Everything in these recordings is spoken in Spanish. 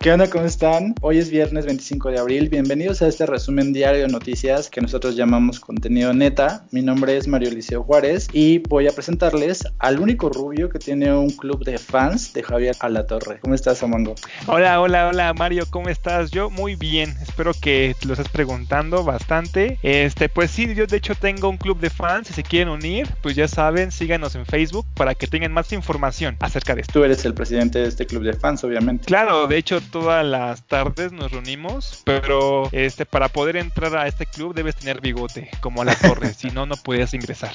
¿Qué onda? ¿Cómo están? Hoy es viernes 25 de abril. Bienvenidos a este resumen diario de noticias que nosotros llamamos contenido neta. Mi nombre es Mario Liceo Juárez y voy a presentarles al único rubio que tiene un club de fans de Javier Alatorre. ¿Cómo estás, Amango? Hola, hola, hola, Mario. ¿Cómo estás? Yo muy bien. Espero que te lo estés preguntando bastante. Este, pues sí, yo de hecho tengo un club de fans. Si se quieren unir, pues ya saben, síganos en Facebook para que tengan más información acerca de esto. Tú eres el presidente de este club de fans, obviamente. Claro, de hecho todas las tardes nos reunimos, pero este para poder entrar a este club debes tener bigote, como a la torre, si no no puedes ingresar.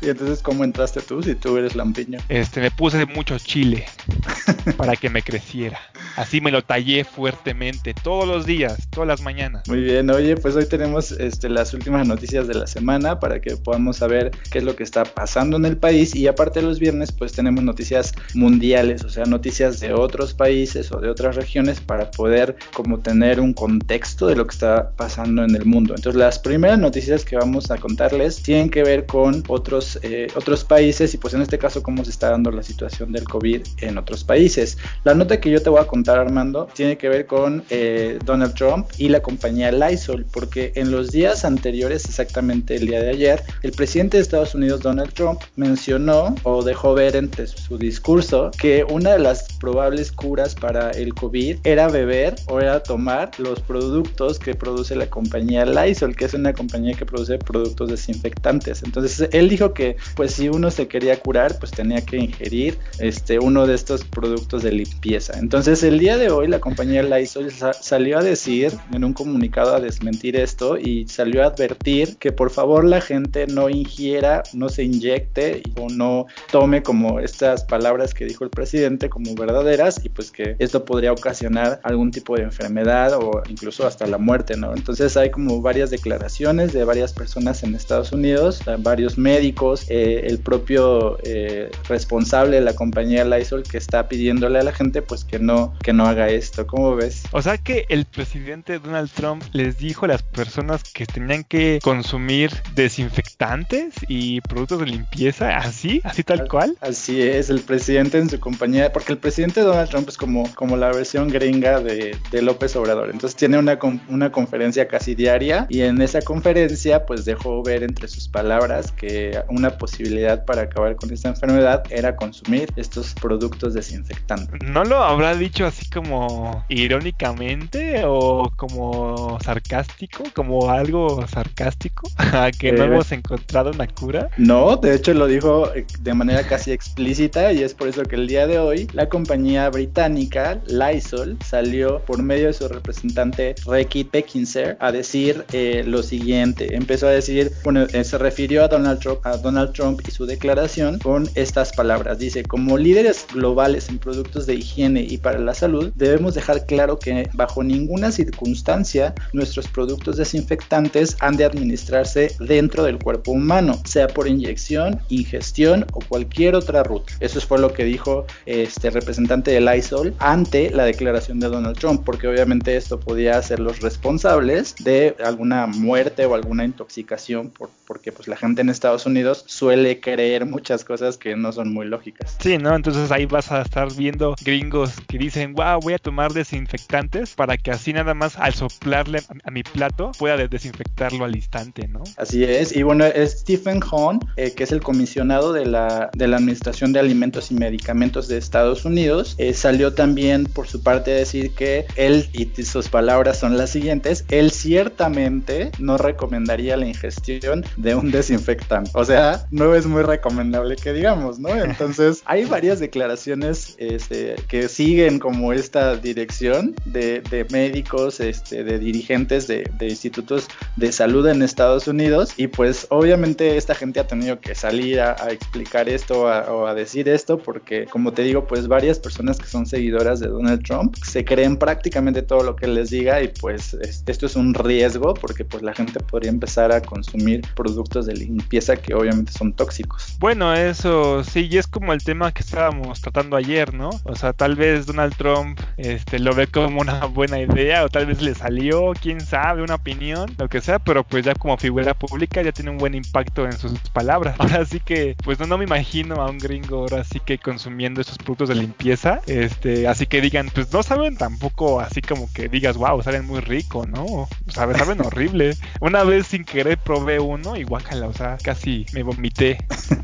Y entonces cómo entraste tú si tú eres lampiño? Este me puse mucho chile para que me creciera. Así me lo tallé fuertemente todos los días, todas las mañanas. Muy bien, oye, pues hoy tenemos este, las últimas noticias de la semana para que podamos saber qué es lo que está pasando en el país y aparte los viernes pues tenemos noticias mundiales, o sea, noticias de otros países o de otras regiones para poder como tener un contexto de lo que está pasando en el mundo. Entonces las primeras noticias que vamos a contarles tienen que ver con otros, eh, otros países y pues en este caso cómo se está dando la situación del COVID en otros países. La nota que yo te voy a contar Armando, tiene que ver con eh, Donald Trump y la compañía Lysol, porque en los días anteriores, exactamente el día de ayer, el presidente de Estados Unidos, Donald Trump, mencionó o dejó ver entre su discurso que una de las probables curas para el COVID era beber o era tomar los productos que produce la compañía Lysol, que es una compañía que produce productos desinfectantes. Entonces él dijo que pues si uno se quería curar, pues tenía que ingerir este uno de estos productos de limpieza. Entonces el día de hoy la compañía Lysol salió a decir en un comunicado a desmentir esto y salió a advertir que por favor la gente no ingiera, no se inyecte o no tome como estas palabras que dijo el presidente como verdaderas y pues que esto podría ocasionar algún tipo de enfermedad o incluso hasta la muerte, ¿no? Entonces hay como varias declaraciones de varias personas en Estados Unidos, varios médicos, eh, el propio eh, responsable de la compañía Lysol que está pidiéndole a la gente pues que no que no haga esto. ¿Cómo ves? O sea que el presidente Donald Trump les dijo a las personas que tenían que consumir desinfectantes y productos de limpieza, así, así tal cual. Así es, el presidente en su compañía, porque el presidente Donald Trump es como, como la versión gringa de, de López Obrador. Entonces tiene una, una conferencia casi diaria y en esa conferencia pues dejó ver entre sus palabras que una posibilidad para acabar con esta enfermedad era consumir estos productos desinfectantes. No lo habrá dicho así como irónicamente o como sarcástico, como algo sarcástico, que no eh, hemos encontrado una cura? No, de hecho lo dijo eh, de manera casi explícita y es por eso que el día de hoy la compañía británica Lysol salió por medio de su representante Ricky Peckinser a decir eh, lo siguiente. Empezó a decir, bueno, se refirió a Donald Trump, a Donald Trump y su declaración con estas palabras. Dice, como líderes globales en productos de higiene y para la salud, debemos dejar claro que bajo ninguna circunstancia nuestros productos desinfectantes han de administrarse dentro del cuerpo humano, sea por inyección, ingestión o cualquier otra ruta. Eso fue lo que dijo este representante de Lysol ante la declaración de Donald Trump, porque obviamente esto podía hacerlos responsables de alguna muerte o alguna intoxicación, por, porque pues la gente en Estados Unidos suele creer muchas cosas que no son muy lógicas. Sí, ¿no? Entonces ahí vas a estar viendo gringos que dicen wow, voy a tomar desinfectantes para que así nada más al soplarle a, mi plato pueda desinfectarlo al instante, ¿no? Así es, y bueno, Stephen Hahn, eh, que es el comisionado de la, de la Administración de Alimentos y Medicamentos de Estados Unidos, eh, salió también por su parte decir que él, y sus palabras son las siguientes, él ciertamente no recomendaría la ingestión de un desinfectante. O sea, no es muy recomendable que digamos, ¿no? Entonces, hay varias declaraciones este, que siguen como esta dirección de, médicos, este, de dirigentes de, institutos de salud en Estados Unidos y pues obviamente esta gente ha tenido que salir a, explicar esto o a decir esto porque como te digo pues varias personas que son seguidoras de Donald Trump se creen prácticamente todo lo que les diga y pues esto es un riesgo porque pues la gente podría empezar a consumir productos de limpieza que obviamente son tóxicos. Bueno, eso sí, y es como el tema que estábamos tratando ayer, ¿no? O sea, tal vez Donald Trump este, lo ve como una buena idea o tal vez le salió, quién sabe, una opinión, lo que sea, pero pues ya como figura pública ya tiene un buen impacto en sus palabras. Ahora sí que, pues no, no me imagino a un gringo ahora sí que consumiendo esos productos de limpieza, este, así que digan, pues no saben tampoco así como que digas, wow, saben muy rico, ¿no? O sea, saben horrible. Una vez sin querer probé uno y guacala, o sea, casi me vomité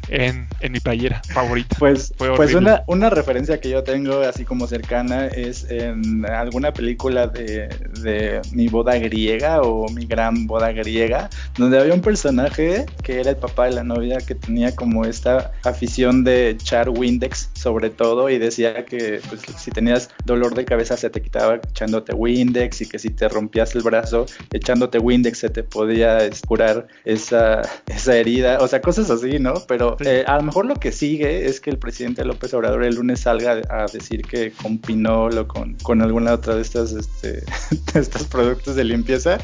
en, en mi playera favorita. Pues, pues una, una referencia que yo tengo así como cercana es en alguna película de, de mi boda griega o mi gran boda griega, donde había un personaje que era el papá de la novia que tenía como esta afición de echar Windex sobre todo y decía que pues, si tenías dolor de cabeza se te quitaba echándote Windex y que si te rompías el brazo echándote Windex se te podía curar esa, esa herida, o sea, cosas así, ¿no? Pero eh, a lo mejor lo que sigue es que el presidente López Obrador el lunes salga a decir que con Pinol o con, con alguna otra de estas, este, de estos productos de limpieza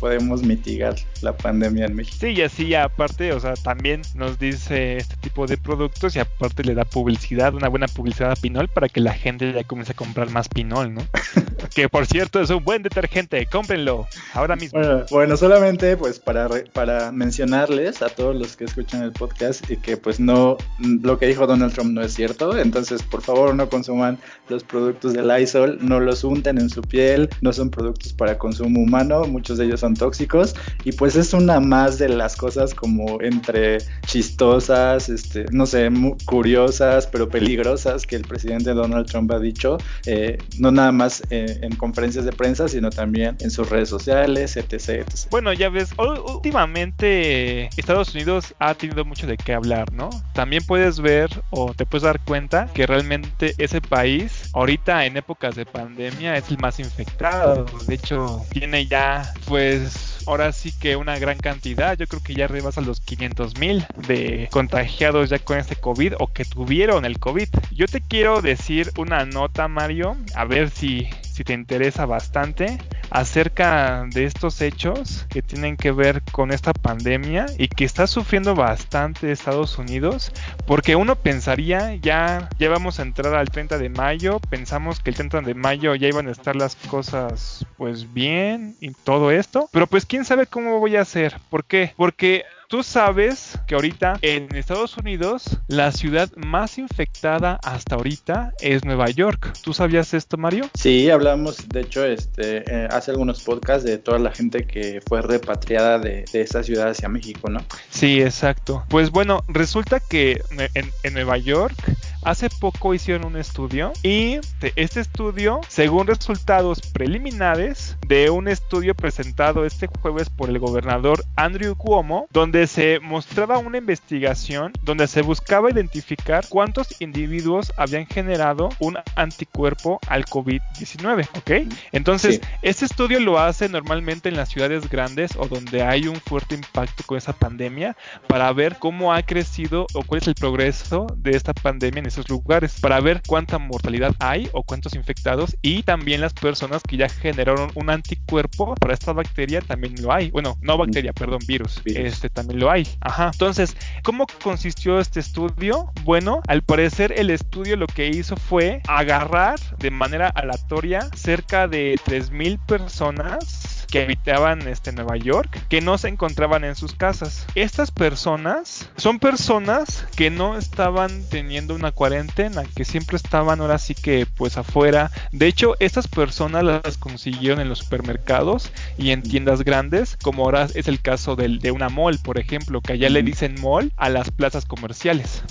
podemos mitigar la pandemia en México. Sí, y así aparte, o sea, también nos dice este tipo de productos y aparte le da publicidad, una buena publicidad a Pinol para que la gente ya comience a comprar más Pinol, ¿no? que por cierto es un buen detergente, cómprenlo ahora mismo. Bueno, solamente pues para, para mencionarles a todos los que escuchan el podcast y que pues no, lo que dijo Donald Trump no es cierto, entonces por favor no consuman los productos de Lysol, no los unten en su piel, no son productos para consumo humano, muchos de ellos son tóxicos y pues es una más de las cosas como entre chistosas, este, no sé, curiosas, pero peligrosas que el presidente Donald Trump ha dicho, eh, no nada más eh, en conferencias de prensa, sino también en sus redes sociales, etc, Bueno, ya ves, últimamente Estados Unidos ha tenido mucho de qué hablar, ¿no? También puedes ver o te puedes dar cuenta que realmente ese país, ahorita en épocas de pandemia, es el más infectado. De hecho, tiene ya, pues, ahora sí que una gran cantidad, yo creo que ya rebasa los 500 mil de contagiados ya con este COVID o que tuvieron el COVID. Yo te quiero decir una nota, Mario, a ver si, si te interesa bastante acerca de estos hechos que tienen que ver con esta pandemia y que está sufriendo bastante Estados Unidos porque uno pensaría ya ya vamos a entrar al 30 de mayo pensamos que el 30 de mayo ya iban a estar las cosas pues bien y todo esto pero pues quién sabe cómo voy a hacer ¿por qué? porque Tú sabes que ahorita en Estados Unidos la ciudad más infectada hasta ahorita es Nueva York. ¿Tú sabías esto, Mario? Sí, hablamos, de hecho, este, eh, hace algunos podcasts de toda la gente que fue repatriada de, esa ciudad hacia México, ¿no? Sí, exacto. Pues bueno, resulta que en, en Nueva York hace poco hicieron un estudio y este estudio, según resultados preliminares de un estudio presentado este jueves por el gobernador Andrew Cuomo, donde se mostraba una investigación donde se buscaba identificar cuántos individuos habían generado un anticuerpo al COVID-19, ¿ok? Entonces, este estudio lo hace normalmente en las ciudades grandes o donde hay un fuerte impacto con esa pandemia para ver cómo ha crecido o cuál es el progreso de esta pandemia en esos lugares, para ver cuánta mortalidad hay o cuántos infectados y también las personas que ya generaron un anticuerpo para esta bacteria también lo hay. Bueno, no bacteria, perdón, virus. Este también lo hay. Ajá. Entonces, ¿cómo consistió este estudio? Bueno, al parecer el estudio lo que hizo fue agarrar de manera aleatoria cerca de 3.000 personas que habitaban este, Nueva York que no se encontraban en sus casas. Estas personas son personas que no estaban teniendo una cuarentena, que siempre estaban ahora sí que pues afuera. De hecho, estas personas las consiguieron en los supermercados y en tiendas grandes, como ahora es el caso del, de una mall, por ejemplo, que allá le dicen mall a las plazas comerciales.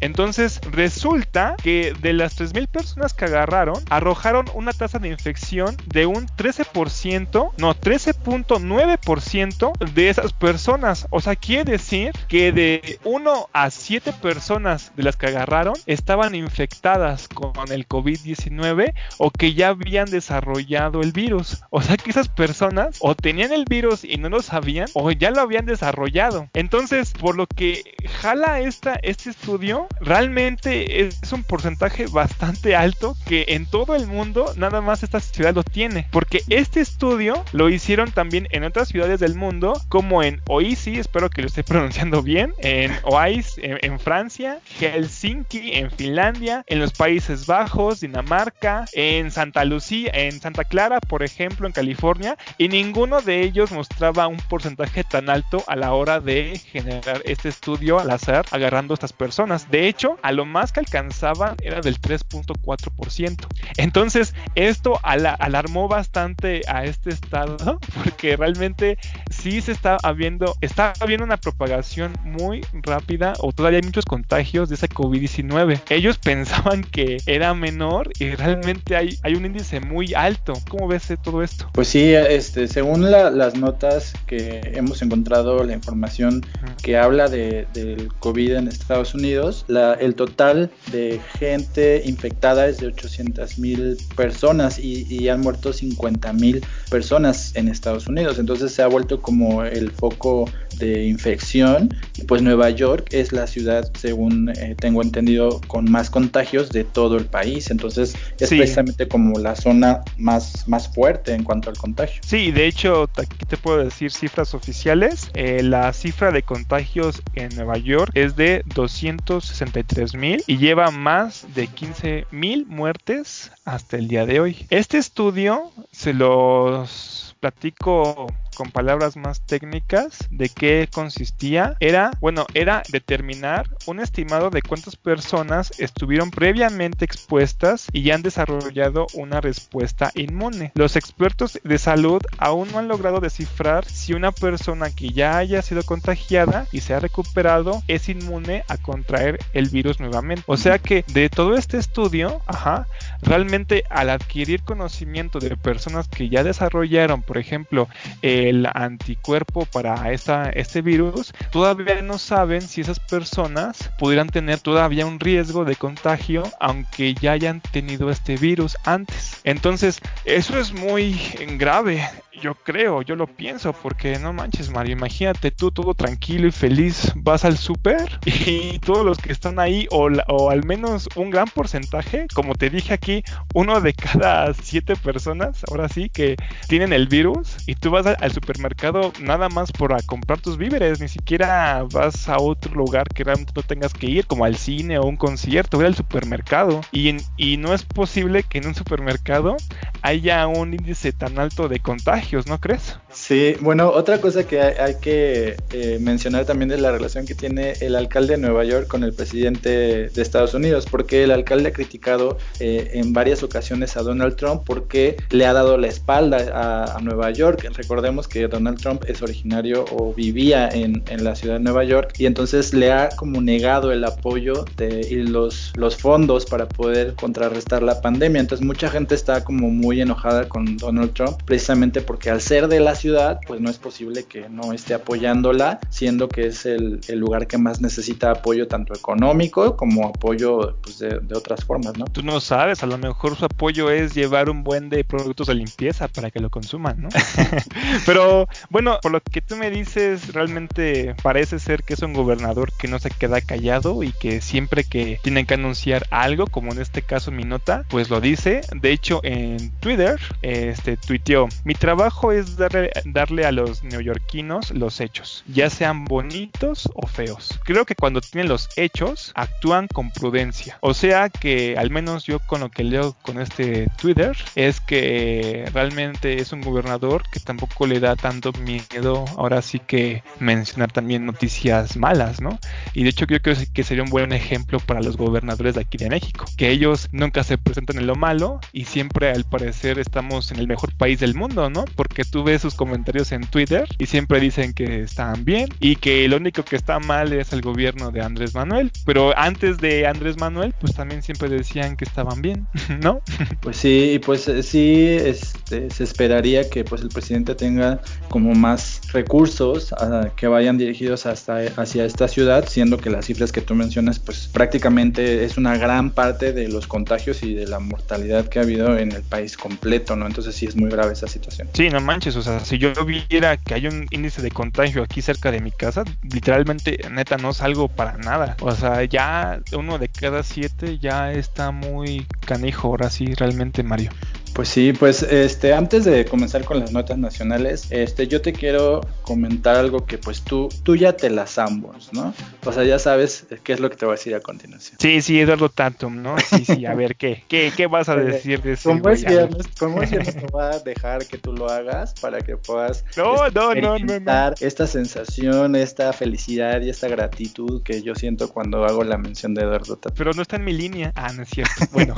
Entonces, resulta que de las 3.000 personas que agarraron, arrojaron una tasa de infección de un 13%, no, 13.9% de esas personas. O sea, quiere decir que de 1 a 7 personas de las que agarraron estaban infectadas con el COVID-19 o que ya habían desarrollado el virus. O sea que esas personas o tenían el virus y no lo sabían o ya lo habían desarrollado. Entonces, por lo que jala esta, este estudio estudio realmente es un porcentaje bastante alto que en todo el mundo nada más esta ciudad lo tiene. Porque este estudio lo hicieron también en otras ciudades del mundo, como en Oisi, espero que lo esté pronunciando bien, en Oise, en, Francia, Helsinki, en Finlandia, en los Países Bajos, Dinamarca, en Santa Lucía, en Santa Clara, por ejemplo, en California, y ninguno de ellos mostraba un porcentaje tan alto a la hora de generar este estudio al azar, agarrando a estas personas. De hecho, a lo más que alcanzaban era del 3.4%. Entonces, esto alarmó bastante a este estado, porque realmente sí se está habiendo, está habiendo una propagación muy rápida, o todavía hay muchos contagios de esa COVID-19. Ellos pensaban que era menor y realmente hay, hay un índice muy alto. ¿Cómo ves todo esto? Pues sí, este, según las notas que hemos encontrado, la información que habla de, del COVID en Estados Unidos, Unidos, la, el total de gente infectada es de 800 mil personas y, han muerto 50 mil personas en Estados Unidos. Entonces se ha vuelto como el foco de infección. Pues Nueva York es la ciudad, según eh, tengo entendido, con más contagios de todo el país. Entonces es precisamente como la zona más, más fuerte en cuanto al contagio. Sí, de hecho, aquí te puedo decir cifras oficiales. Eh, la cifra de contagios en Nueva York es de 200 163.000 y lleva más de 15.000 muertes hasta el día de hoy. Este estudio se los platico con palabras más técnicas de qué consistía era, bueno, era determinar un estimado de cuántas personas estuvieron previamente expuestas y ya han desarrollado una respuesta inmune. Los expertos de salud aún no han logrado descifrar si una persona que ya haya sido contagiada y se ha recuperado es inmune a contraer el virus nuevamente. O sea que de todo este estudio, ajá, realmente al adquirir conocimiento de personas que ya desarrollaron, por ejemplo, eh, el anticuerpo para este virus, todavía no saben si esas personas pudieran tener todavía un riesgo de contagio aunque ya hayan tenido este virus antes. Entonces, eso es muy grave yo creo, yo lo pienso, porque no manches, Mario, imagínate tú todo tranquilo y feliz, vas al súper y todos los que están ahí, o, al menos un gran porcentaje, como te dije aquí, uno de cada siete personas, ahora sí, que tienen el virus, y tú vas al supermercado nada más por a comprar tus víveres, ni siquiera vas a otro lugar que realmente no tengas que ir, como al cine o un concierto, ir al supermercado, y no es posible que en un supermercado haya un índice tan alto de contagio ¿no crees? Sí, bueno, otra cosa que hay, que eh, mencionar también es la relación que tiene el alcalde de Nueva York con el presidente de Estados Unidos, porque el alcalde ha criticado eh, en varias ocasiones a Donald Trump porque le ha dado la espalda a, Nueva York. Recordemos que Donald Trump es originario o vivía en, la ciudad de Nueva York y entonces le ha como negado el apoyo de, y los, los fondos para poder contrarrestar la pandemia. Entonces mucha gente está como muy enojada con Donald Trump precisamente porque que al ser de la ciudad, pues no es posible que no esté apoyándola, siendo que es el, lugar que más necesita apoyo tanto económico como apoyo pues, de, otras formas, ¿no? Tú no sabes, a lo mejor su apoyo es llevar un buen de productos de limpieza para que lo consuman, ¿no? Pero bueno, por lo que tú me dices, realmente parece ser que es un gobernador que no se queda callado y que siempre que tienen que anunciar algo, como en este caso mi nota, pues lo dice. De hecho, en Twitter, este tuiteó, mi trabajo es darle, a los neoyorquinos los hechos, ya sean bonitos o feos. Creo que cuando tienen los hechos, actúan con prudencia. O sea que al menos yo con lo que leo con este Twitter es que realmente es un gobernador que tampoco le da tanto miedo ahora sí que mencionar también noticias malas, ¿no? Y de hecho creo que sería un buen ejemplo para los gobernadores de aquí de México, que ellos nunca se presentan en lo malo y siempre al parecer estamos en el mejor país del mundo, ¿no? porque tú ves sus comentarios en Twitter y siempre dicen que están bien y que lo único que está mal es el gobierno de Andrés Manuel. Pero antes de Andrés Manuel, pues también siempre decían que estaban bien, ¿no? Pues sí, pues eh, sí, este se esperaría que pues el presidente tenga como más recursos que vayan dirigidos hasta, hacia esta ciudad, siendo que las cifras que tú mencionas pues prácticamente es una gran parte de los contagios y de la mortalidad que ha habido en el país completo, ¿no? Entonces sí es muy grave esa situación. Sí, no manches, o sea, si yo viera que hay un índice de contagio aquí cerca de mi casa, literalmente, neta, no salgo para nada. O sea, ya uno de cada siete ya está muy canijo, ahora sí, realmente, Mario. Pues sí, pues este antes de comenzar con las notas nacionales, este yo te quiero comentar algo que pues tú tú ya te las ambos, ¿no? O sea, ya sabes qué es lo que te voy a decir a continuación. Sí, sí, Eduardo Tatum, ¿no? Sí, sí, a ver qué qué, qué vas a decir de eso. Como es viernes, como es viernes te voy a dejar que tú lo hagas para que puedas no, no, no, no, no. esta sensación, esta felicidad y esta gratitud que yo siento cuando hago la mención de Eduardo Tatum. Pero no está en mi línea. Ah, no es cierto. Bueno.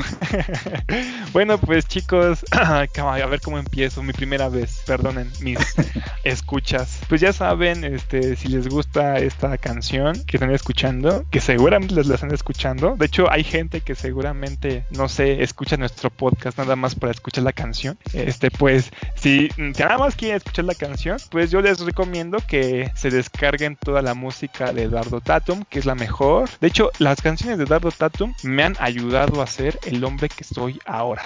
bueno, pues chicos, a ver cómo empiezo, mi primera vez, perdonen mis escuchas. Pues ya saben, este, si les gusta esta canción que están escuchando, que seguramente les la están escuchando. De hecho, hay gente que seguramente, no sé, escucha nuestro podcast nada más para escuchar la canción. Este, pues, si nada más quieren escuchar la canción, pues yo les recomiendo que se descarguen toda la música de Eduardo Tatum, que es la mejor. De hecho, las canciones de Eduardo Tatum me han ayudado a ser el hombre que soy ahora.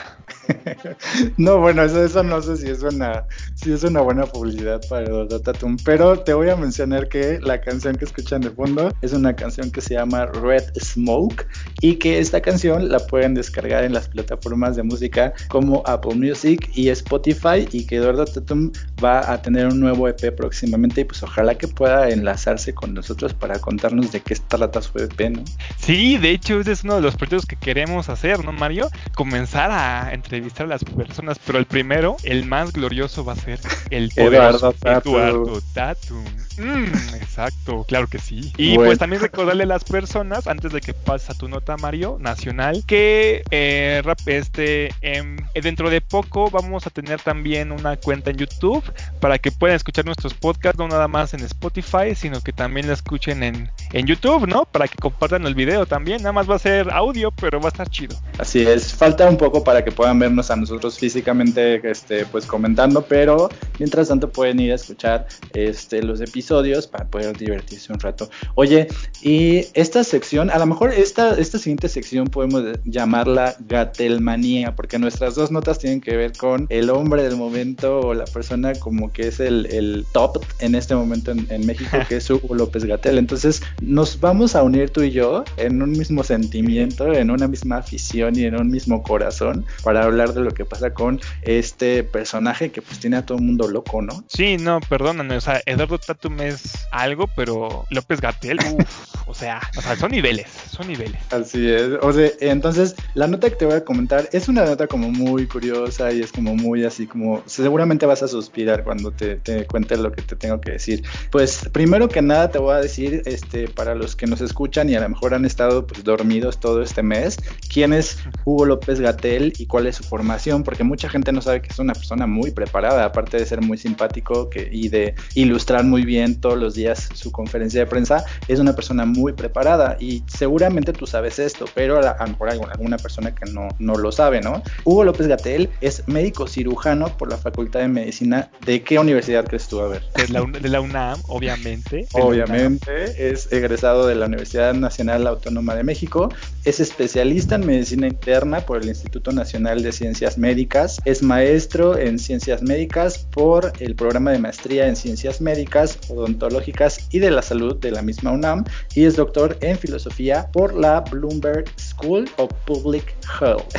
no, bueno, eso, no sé si es una, si es una buena publicidad para Eduardo Tatum, pero te voy a mencionar que la canción que escuchan de fondo es una canción que se llama Red Smoke y que esta canción la pueden descargar en las plataformas de música como Apple Music y Spotify y que Eduardo Tatum va a tener un nuevo EP próximamente y pues ojalá que pueda enlazarse con nosotros para contarnos de qué trata su EP, ¿no? Sí, de hecho ese es uno de los proyectos que queremos hacer, ¿no, Mario? Comenzar a entrevistar a personas, pero el primero, el más glorioso va a ser el poderoso Eduardo Tatum. Mm, exacto, claro que sí. Y pues también recordarle a las personas, antes de que pases a tu nota, Mario, nacional, que eh, este, em, dentro de poco vamos a tener también una cuenta en YouTube para que puedan escuchar nuestros podcasts, no nada más en Spotify, sino que también la escuchen en, en YouTube, ¿no? Para que compartan el video también. Nada más va a ser audio, pero va a estar chido. Así es, falta un poco para que puedan vernos a nosotros físicamente este, pues comentando, pero mientras tanto pueden ir a escuchar este, los episodios para poder divertirse un rato. Oye, y esta sección, a lo mejor esta, esta siguiente sección podemos llamarla Gatelmanía, porque nuestras dos notas tienen que ver con el hombre del momento o la persona como que es el, el top en este momento en, en México, que es Hugo López Gatel. Entonces nos vamos a unir tú y yo en un mismo sentimiento, en una misma afición y en un mismo corazón para hablar de lo que pasa con este personaje que pues tiene a todo el mundo loco, ¿no? Sí, no, perdóname, o sea, Eduardo Tatum es algo, pero López Gatel, uff, o sea, o sea, son niveles, son niveles. Así es, o sea, entonces la nota que te voy a comentar es una nota como muy curiosa y es como muy así como, seguramente vas a suspirar cuando te, te cuente lo que te tengo que decir. Pues primero que nada te voy a decir, este, para los que nos escuchan y a lo mejor han estado pues dormidos todo este mes, quién es Hugo López Gatel y cuál es su formación, porque mucha gente no sabe que es una persona muy preparada, aparte de ser muy simpático que, y de ilustrar muy bien todos los días su conferencia de prensa, es una persona muy preparada y seguramente tú sabes esto, pero a, lo mejor alguna, persona que no, no lo sabe, ¿no? Hugo López Gatel es médico cirujano por la Facultad de Medicina. ¿De qué universidad crees tú? A ver. De la, de la UNAM, obviamente. Obviamente, es egresado de la Universidad Nacional Autónoma de México, es especialista en medicina interna por el Instituto Nacional de Ciencias Médicas, es maestro en ciencias médicas por el programa de maestría en ciencias médicas, odontológicas y de la salud de la misma UNAM y es doctor en filosofía por la Bloomberg School of Public Health.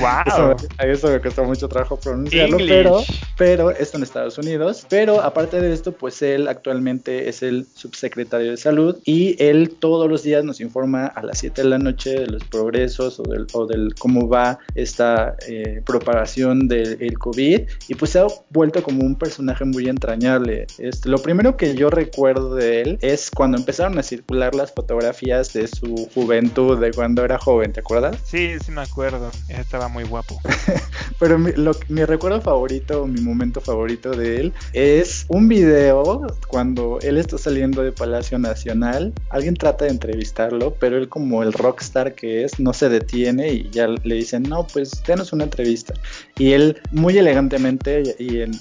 Wow. eso, eso me costó mucho trabajo pronunciarlo, pero, pero esto en Estados Unidos. Pero aparte de esto, pues él actualmente es el subsecretario de salud y él todos los días nos informa a las 7 de la noche de los progresos o del, o del cómo va esta eh, propagación del COVID y pues se ha vuelto como un personaje muy entrañable. Este, lo primero que yo recuerdo de él es cuando empezaron a circular las fotografías de su juventud, de cuando era joven, ¿te acuerdas? Sí, sí me acuerdo, estaba muy guapo. Pero mi, lo, mi recuerdo favorito, mi momento favorito de él es un video cuando él está saliendo de Palacio Nacional, alguien trata de entrevistarlo, pero él como el rock rockstar que es, no se detiene y ya le dicen, no, pues denos una entrevista. Y él muy elegantemente y en,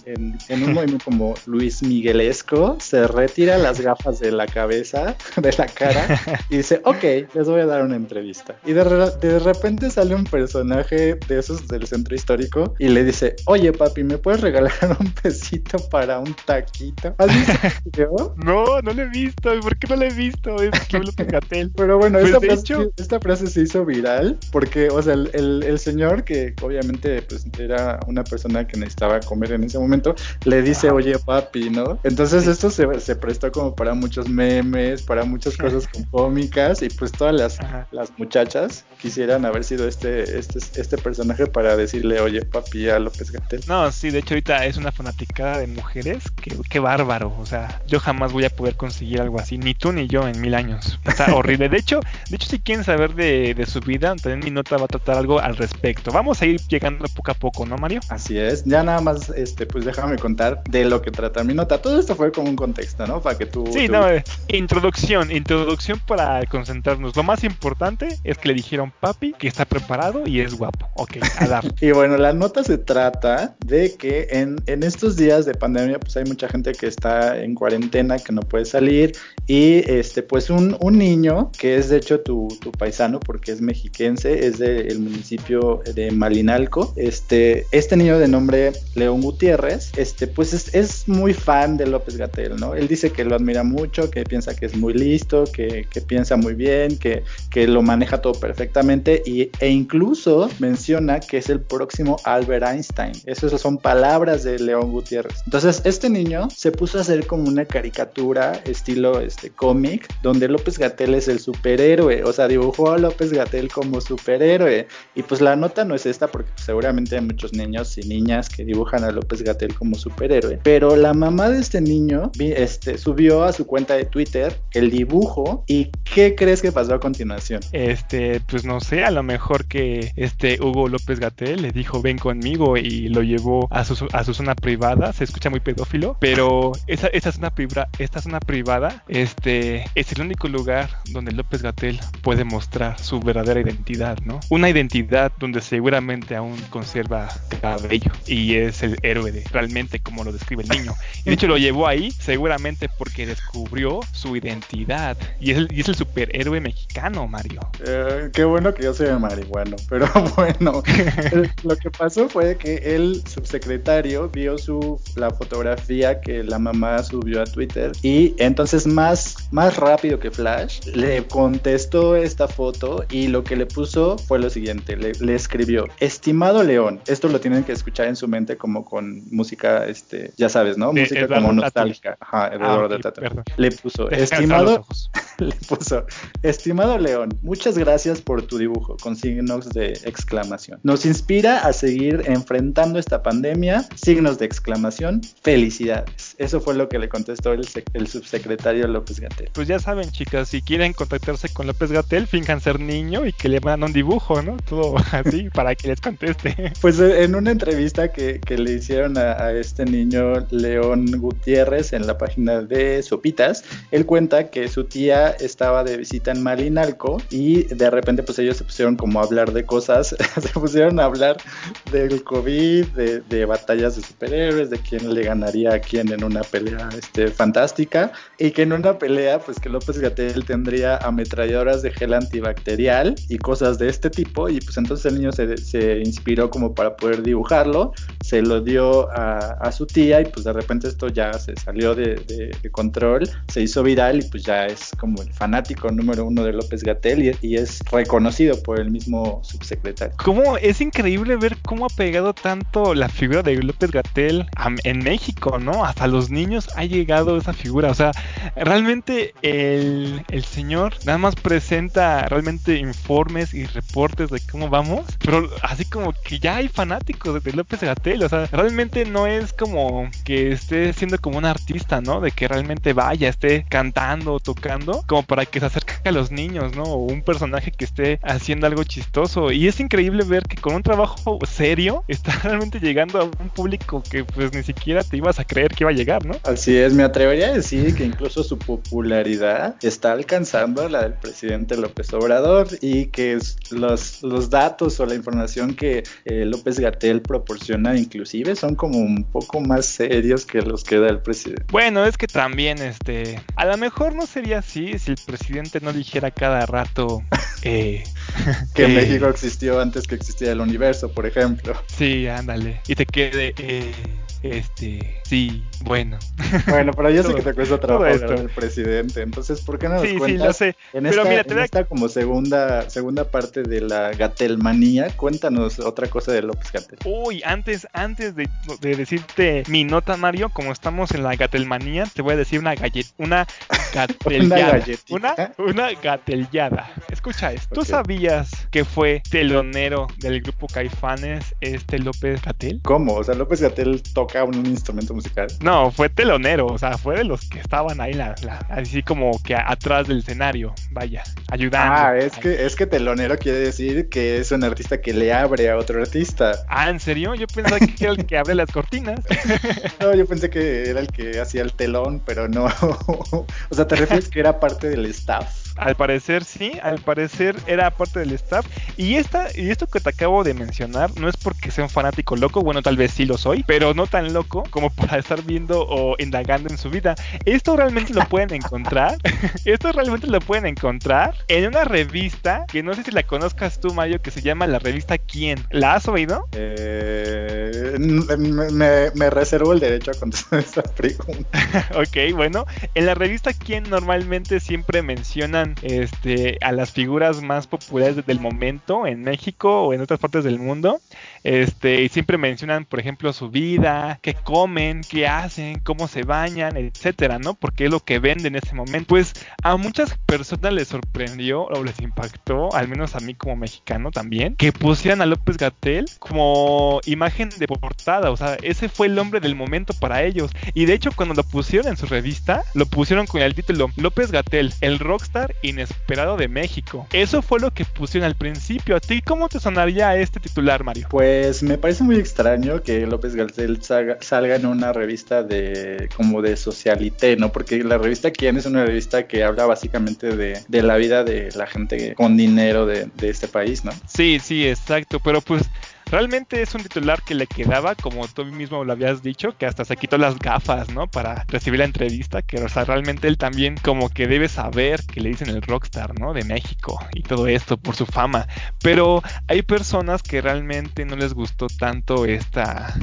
un movimiento como Luis Miguelesco se retira las gafas de la cabeza, de la cara y dice, ok, les voy a dar una entrevista. Y de, de repente sale un personaje de esos del centro histórico y le dice, oye papi, ¿me puedes regalar un pesito para un taquito? ¿Has visto? No, no lo he visto. ¿Por qué no lo he visto? Es Pero bueno, pues esta, frase, esta, frase, se hizo viral porque, o sea, el, el, señor que obviamente pues, era una persona que necesitaba comer en ese momento, le dice, oye papi, ¿no? Entonces esto se, se, prestó como para muchos memes, para muchas cosas cómicas y pues todas las, las muchachas quisieran haber sido este, este, este personaje para decirle, oye papi a López Gatel. No, sí, de hecho ahorita es una fanaticada de mujeres, que, qué bárbaro, o sea, yo jamás voy a poder conseguir algo así, ni tú ni yo en mil años. Está horrible. De hecho, de hecho si quieren saber de, de su vida, también mi nota va a tratar algo al respecto. Vamos a ir llegando poco a poco, ¿no, Mario? Así es. Ya nada más, este, pues déjame contar de lo que trata mi nota. Todo esto fue como un contexto, ¿no? Para que tú. Sí, no, eh, introducción, introducción para concentrarnos. Lo más importante es que le dijeron papi que está preparado y es guapo. Ok, a y bueno, la nota se trata de que en, en estos días de pandemia, pues hay mucha gente que está en cuarentena, que no puede salir. Y este, pues un, un niño que es de hecho tu, tu paisano, porque es mexiquense, es del municipio de Malinalco. Este, este niño de nombre León Gutiérrez, este, pues es, muy fan de López Gatel, ¿no? Él dice que lo admira mucho, que piensa que es muy listo, que, piensa muy bien, que, que, lo maneja todo perfectamente y, e incluso menciona que es el próximo Albert Einstein. Esas son palabras de León Gutiérrez. Entonces, este niño se puso a hacer como una caricatura estilo este cómic, donde López Gatel es el superhéroe, o sea, dibujó a López Gatel como superhéroe. Y pues la nota no es esta porque seguramente hay muchos niños y niñas que dibujan a López Gatel como superhéroe. Pero la mamá de este niño este, subió a su cuenta de Twitter el dibujo y ¿qué crees que pasó a continuación? Este, pues no sé, a lo mejor que este Hugo López Gatel le dijo ven conmigo y lo llevó a su, a su zona privada, se escucha muy pedófilo, pero esa, esa zona, esta zona privada este, es el único lugar donde López Gatel puede mostrar su verdadera identidad, ¿no? Una identidad donde seguramente aún conserva cabello y es el héroe de, realmente como lo describe el niño. Y de hecho lo llevó ahí seguramente porque descubrió su identidad y es el, y es el superhéroe mexicano, Mario. Eh, qué bueno que yo soy marihuano, pero bueno, lo que pasó fue que el subsecretario vio su la fotografía que la mamá subió a Twitter y entonces más, más rápido que Flash le contestó esta foto y lo que le puso fue lo siguiente, le, le escribió, estimado León, esto lo tienen que escuchar en su mente como con música, este, ya sabes, ¿no? música como nostálgica. Ajá, Eduardo ah, Le puso, estimado, le puso, estimado León, muchas gracias por tu dibujo con signos de exclamación. Nos inspira a seguir enfrentando esta pandemia, signos de exclamación, felicidades. Eso fue lo que le contestó el, el subsecretario López Gatel. Pues ya saben, chicas, si quieren contactarse con López Gatel, finjan ser niño y que le mandan un dibujo, ¿no? Todo así para que les conteste. Pues eh, en una entrevista que, que le hicieron a, a, este niño León Gutiérrez en la página de Sopitas, él cuenta que su tía estaba de visita en Malinalco y de repente pues ellos se pusieron como a hablar de cosas, se pusieron a hablar del COVID, de, de, batallas de superhéroes, de quién le ganaría a quién en una pelea este, fantástica y que en una pelea pues que López Gatel tendría ametralladoras de gel antibacterial y cosas de este tipo y pues entonces el niño se, se inspiró como para poder dibujarlo, se lo dio a, a, su tía y pues de repente esto ya se salió de, de, de, control, se hizo viral y pues ya es como el fanático número uno de López Gatel y, y es reconocido por el mismo subsecretario. ¿Cómo es increíble ver cómo ha pegado tanto la figura de López Gatel en México, ¿no? Hasta los niños ha llegado esa figura, o sea, realmente el, el señor nada más presenta realmente informes y reportes de cómo vamos, pero así como que ya hay fanáticos de López Gatel, o sea, realmente no es como que esté siendo como un artista, ¿no? De que realmente vaya, esté cantando o tocando, como para que se acerque a los niños, ¿no? O un personaje que esté haciendo algo chistoso. Y es increíble ver que con un trabajo serio está realmente llegando a un público que pues ni siquiera te ibas a creer que iba a llegar, ¿no? Así es, me atrevería a decir que incluso su popularidad está alcanzando la del presidente López Obrador y que los, los datos o la información que eh, López Gatel proporciona inclusive son como un poco más serios que los que da el presidente. Bueno, es que también, este, a lo mejor no sería así si el presidente no dijera cada rato eh, que México existió antes que existía el universo, por ejemplo. Sí, ándale. Y te quede, eh, este, sí, bueno. Bueno, pero yo sé que te cuesta trabajo el presidente, entonces, ¿por qué no nos sí, cuentas? Sí, lo sé. En pero esta, mira, te en esta como segunda, segunda parte de la Gatelmanía, cuéntanos otra cosa de López Gatel. Uy, antes, antes de, de decirte mi nota, Mario, como estamos en la Gatelmanía, te voy a decir una gallet, una gatellada. una, una, gatellada. Escucha esto. ¿Tú sabías que fue telonero del grupo Caifanes este López Gatel? ¿Cómo? O sea, López Gatel toca un instrumento musical. No, fue telonero, o sea, fue de los que estaban ahí, la, así como que atrás del escenario, vaya, ayudando. Ah, es que, es que telonero quiere decir que es un artista que le abre a otro artista. Ah, ¿en serio? Yo pensaba que era el que abre las cortinas. no, yo pensé que era el que hacía el telón, pero no. o sea, ¿te refieres que era parte del staff? Al parecer sí, al parecer era parte del staff. Y esta, y esto que te acabo de mencionar no es porque sea un fanático loco, bueno, tal vez sí lo soy, pero no tan loco como para estar viendo o indagando en su vida. Esto realmente lo pueden encontrar. esto realmente lo pueden encontrar en una revista que no sé si la conozcas tú, Mario, que se llama la revista Quién. ¿La has oído? Eh, me, me reservo el derecho a contestar esta pregunta. ok, bueno, en la revista Quién normalmente siempre mencionan este, a las figuras más populares del momento en México o en otras partes del mundo. Este, y siempre mencionan, por ejemplo, su vida, qué comen, qué hacen, cómo se bañan, etcétera, ¿no? Porque es lo que venden en ese momento. Pues a muchas personas les sorprendió o les impactó, al menos a mí como mexicano también, que pusieran a López Gatel como imagen de portada. O sea, ese fue el hombre del momento para ellos. Y de hecho, cuando lo pusieron en su revista, lo pusieron con el título López Gatel, el rockstar inesperado de México. Eso fue lo que pusieron al principio. ¿A ti cómo te sonaría este titular, Mario? Pues me parece muy extraño que López Garcel salga, en una revista de como de socialité, ¿no? Porque la revista Quién es una revista que habla básicamente de, de la vida de la gente con dinero de, de este país, ¿no? Sí, sí, exacto. Pero pues Realmente es un titular que le quedaba, como tú mismo lo habías dicho, que hasta se quitó las gafas, ¿no? Para recibir la entrevista, que o sea, realmente él también como que debe saber que le dicen el rockstar, ¿no? De México y todo esto por su fama. Pero hay personas que realmente no les gustó tanto esta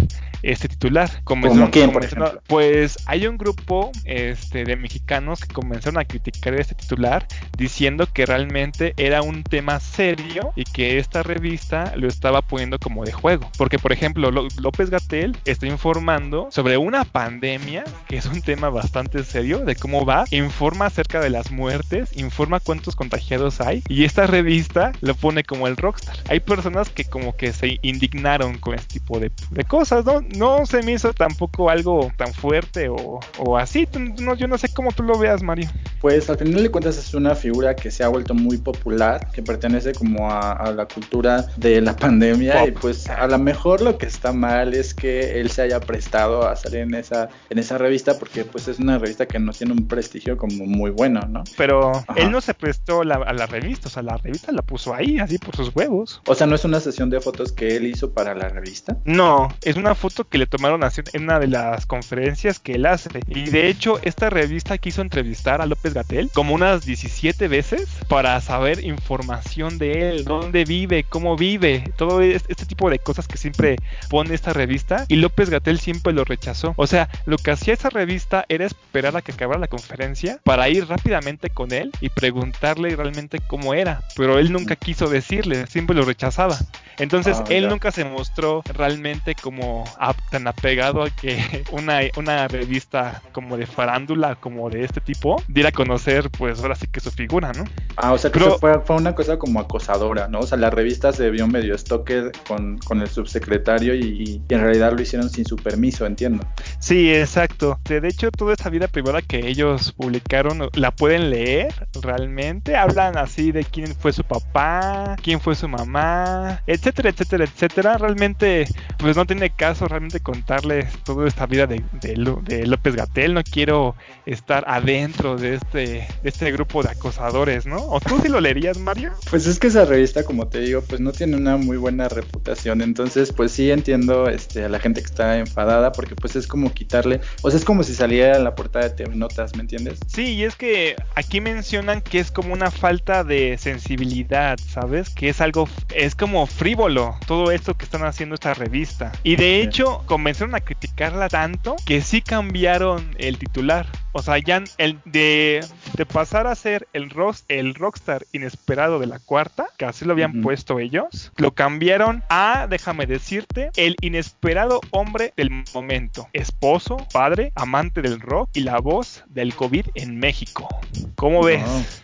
este titular. ¿Como quién, por ejemplo? Pues hay un grupo este, de mexicanos que comenzaron a criticar este titular diciendo que realmente era un tema serio y que esta revista lo estaba poniendo como de juego. Porque, por ejemplo, López Gatel está informando sobre una pandemia, que es un tema bastante serio, de cómo va, informa acerca de las muertes, informa cuántos contagiados hay, y esta revista lo pone como el rockstar. Hay personas que como que se indignaron con este tipo de, de cosas, ¿no? No se me hizo tampoco algo tan fuerte o, o así. No, yo no sé cómo tú lo veas, Mario. Pues al final de cuentas es una figura que se ha vuelto muy popular, que pertenece como a, la cultura de la pandemia y pues a lo mejor lo que está mal es que él se haya prestado a salir en esa en esa revista porque pues es una revista que no tiene un prestigio como muy bueno, ¿no? Pero él no se prestó a la revista, o sea, la revista la puso ahí así por sus huevos. O sea, no es una sesión de fotos que él hizo para la revista. No, es una foto que le tomaron en una de las conferencias que él hace. Y de hecho, esta revista quiso entrevistar a López Gatel como unas 17 veces para saber información de él, dónde vive, cómo vive, todo este tipo de cosas que siempre pone esta revista. Y López Gatel siempre lo rechazó. O sea, lo que hacía esa revista era esperar a que acabara la conferencia para ir rápidamente con él y preguntarle realmente cómo era. Pero él nunca quiso decirle, siempre lo rechazaba. Entonces, ah, él nunca se mostró realmente como tan apegado a que una, una revista como de farándula, como de este tipo, diera conocer, pues ahora sí que su figura, ¿no? Ah, o sea que fue, fue, una cosa como acosadora, ¿no? O sea, la revista se vio medio stalker con, con el subsecretario y, en realidad lo hicieron sin su permiso, entiendo. Sí, exacto. De hecho, toda esa vida privada que ellos publicaron la pueden leer realmente. Hablan así de quién fue su papá, quién fue su mamá, etcétera, etcétera, etcétera. Realmente, pues no tiene caso realmente contarles toda esta vida de, de, López Gatel. No quiero estar adentro de este, de este grupo de acosadores, ¿no? ¿O tú sí lo leerías, Mario? Pues es que esa revista, como te digo, pues no tiene una muy buena reputación. Entonces, pues sí entiendo este, a la gente que está enfadada porque pues es como quitarle, o sea, es como si saliera en la portada de TV Notas, ¿me entiendes? Sí, y es que aquí mencionan que es como una falta de sensibilidad, ¿sabes? Que es algo, es como frívolo todo esto que están haciendo esta revista. Y de hecho, comenzaron a criticarla tanto que sí cambiaron el titular. O sea, ya el de, de pasar a ser el, rock, el rockstar inesperado de la cuarta, que así lo habían puesto ellos, lo cambiaron a, déjame decirte, el inesperado hombre del momento. Esposo, padre, amante del rock y la voz del COVID en México. ¿Cómo ves?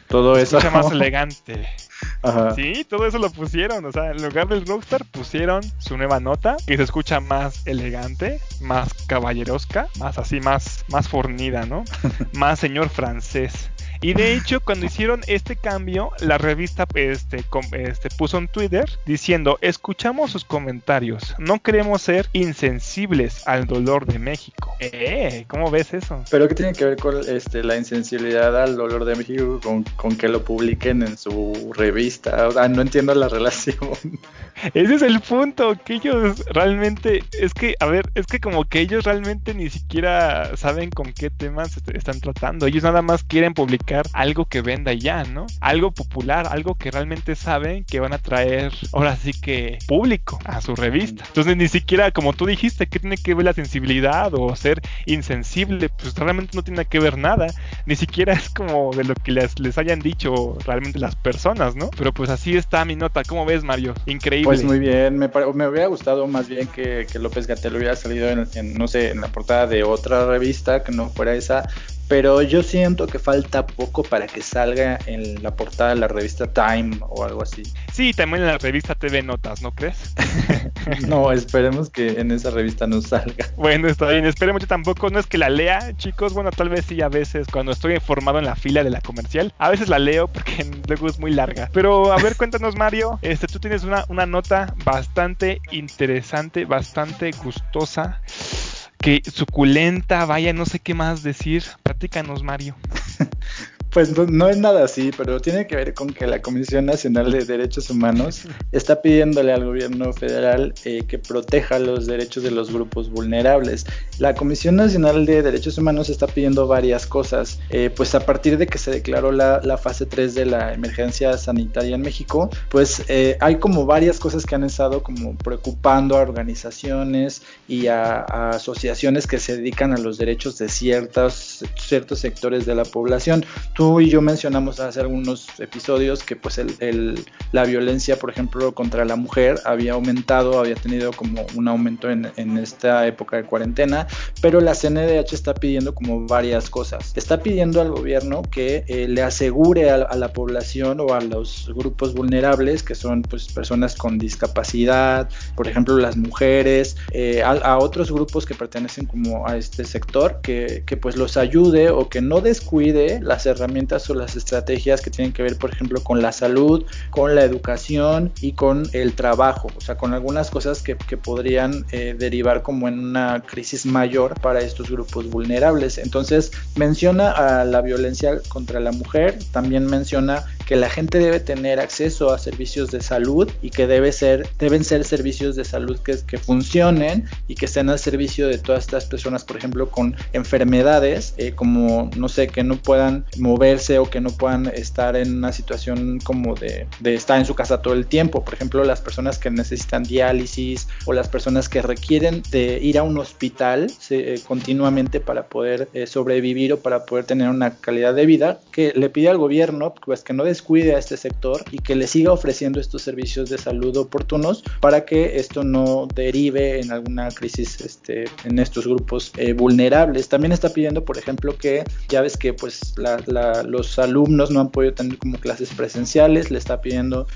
todo eso. Mucho más elegante. Sí, todo eso lo pusieron. O sea, en lugar del Rockstar pusieron su nueva nota que se escucha más elegante, más caballerosca, más así, más, más fornida, ¿no? más señor francés. Y de hecho, cuando hicieron este cambio, la revista este, este, puso en Twitter diciendo, escuchamos sus comentarios, no queremos ser insensibles al dolor de México. Eh, ¿Cómo ves eso? Pero ¿qué tiene que ver con este, la insensibilidad al dolor de México con, con que lo publiquen en su revista? O sea, no entiendo la relación. Ese es el punto, que ellos realmente, es que, a ver, es que como que ellos realmente ni siquiera saben con qué temas están tratando. Ellos nada más quieren publicar algo que venda ya, ¿no? Algo popular, algo que realmente saben que van a traer, ahora sí que público a su revista. Entonces ni siquiera, como tú dijiste, que tiene que ver la sensibilidad o ser insensible, pues realmente no tiene que ver nada. Ni siquiera es como de lo que les, les hayan dicho realmente las personas, ¿no? Pero pues así está mi nota. ¿Cómo ves, Mario? Increíble. Pues muy bien, me, me hubiera gustado más bien que, que López Gatel hubiera salido en, no sé, en la portada de otra revista que no fuera esa, pero yo siento que falta poco para que salga en la portada de la revista Time o algo así. Sí, también en la revista TV Notas, ¿no crees? no, esperemos que en esa revista no salga. Bueno, está bien, esperemos yo tampoco, no es que la lea, chicos, bueno, tal vez sí a veces cuando estoy informado en la fila de la comercial, a veces la leo porque luego es muy larga. Pero a ver, cuéntanos Mario, este, tú tienes una, una nota bastante interesante, bastante gustosa que suculenta, vaya, no sé qué más decir. Platícanos, Mario. Pues no, es nada así, pero tiene que ver con que la Comisión Nacional de Derechos Humanos está pidiéndole al gobierno federal eh, que proteja los derechos de los grupos vulnerables. La Comisión Nacional de Derechos Humanos está pidiendo varias cosas, eh, pues a partir de que se declaró la, fase 3 de la emergencia sanitaria en México, pues eh, hay como varias cosas que han estado como preocupando a organizaciones y a, asociaciones que se dedican a los derechos de ciertos, ciertos sectores de la población. Tú y yo mencionamos hace algunos episodios que pues la violencia, por ejemplo, contra la mujer había aumentado, había tenido como un aumento en, esta época de cuarentena, pero la CNDH está pidiendo como varias cosas. Está pidiendo al gobierno que eh, le asegure a, la población o a los grupos vulnerables, que son pues personas con discapacidad, por ejemplo las mujeres, eh, a, otros grupos que pertenecen como a este sector, que, que pues los ayude o que no descuide las herramientas o las estrategias que tienen que ver, por ejemplo, con la salud, con la educación y con el trabajo, o sea, con algunas cosas que, podrían eh, derivar como en una crisis mayor para estos grupos vulnerables. Entonces, menciona a la violencia contra la mujer, también menciona que la gente debe tener acceso a servicios de salud y que debe ser, deben ser servicios de salud que, que funcionen y que estén al servicio de todas estas personas, por ejemplo, con enfermedades, eh, como, no sé, que no puedan moverse o que no puedan estar en una situación como de, de estar en su casa todo el tiempo. Por ejemplo, las personas que necesitan diálisis o las personas que requieren de ir a un hospital eh, continuamente para poder eh, sobrevivir o para poder tener una calidad de vida, que le pide al gobierno pues que no descuide a este sector y que le siga ofreciendo estos servicios de salud oportunos para que esto no derive en alguna crisis este, en estos grupos eh, vulnerables. También está pidiendo, por ejemplo, que ya ves que pues los alumnos no han podido tener como clases presenciales, le está pidiendo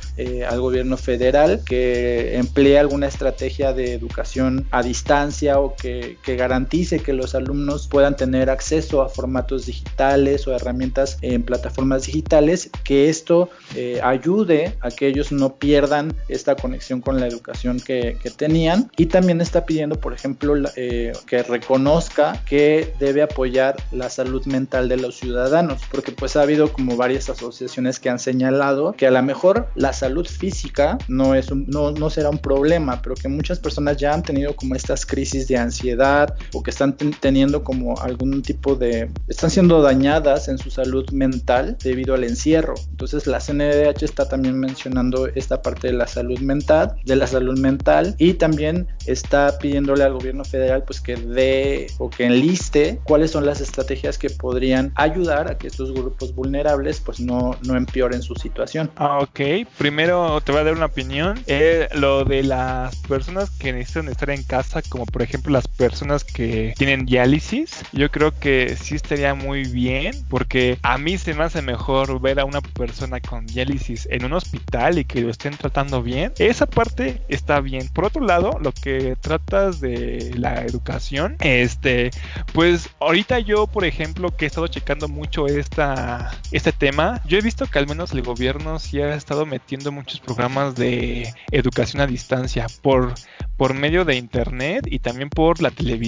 al gobierno federal que emplee alguna estrategia de educación a distancia o que, garantice que los alumnos puedan tener acceso a formatos digitales o herramientas en plataformas digitales, que esto eh, ayude a que ellos no pierdan esta conexión con la educación que, tenían. Y también está pidiendo, por ejemplo, eh, que reconozca que debe apoyar la salud mental de los ciudadanos, porque pues ha habido como varias asociaciones que han señalado que a lo mejor la salud física no, es no, no será un problema, pero que muchas personas ya han tenido como estas crisis de ansiedad o que están teniendo como algún tipo de, están siendo dañadas en su salud mental debido al encierro. Entonces la CNDH está también mencionando esta parte de la salud mental, de la salud mental y también está pidiéndole al gobierno federal pues que dé o que enliste cuáles son las estrategias que podrían ayudar a que estos grupos vulnerables pues no, no empeoren su situación. Ah, ok, primero te voy a dar una opinión. Eh, lo de las personas que necesitan estar en casa, como por ejemplo las personas que tienen diálisis, yo creo que sí estaría muy bien porque a mí se me hace mejor ver a una persona con diálisis en un hospital y que lo estén tratando bien. Esa parte está bien. Por otro lado, lo que tratas de la educación, este, pues ahorita yo, por ejemplo, que he estado checando mucho esta, este tema, yo he visto que al menos el gobierno sí ha estado metiendo muchos programas de educación a distancia por, por medio de internet y también por la televisión.